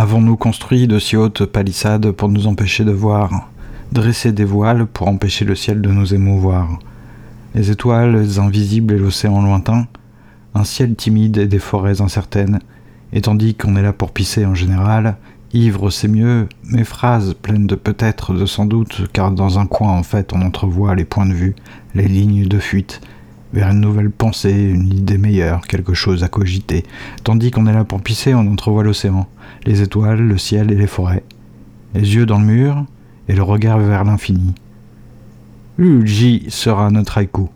Avons-nous construit de si hautes palissades pour nous empêcher de voir, dressé des voiles pour empêcher le ciel de nous émouvoir? Les étoiles invisibles et l'océan lointain, un ciel timide et des forêts incertaines, et tandis qu'on est là pour pisser en général, ivre c'est mieux, mes phrases pleines de peut-être, de sans doute, car dans un coin en fait on entrevoit les points de vue, les lignes de fuite, vers une nouvelle pensée, une idée meilleure, quelque chose à cogiter. Tandis qu'on est là pour pisser, on entrevoit l'océan, les étoiles, le ciel et les forêts. Les yeux dans le mur et le regard vers l'infini. Luigi sera notre haïku.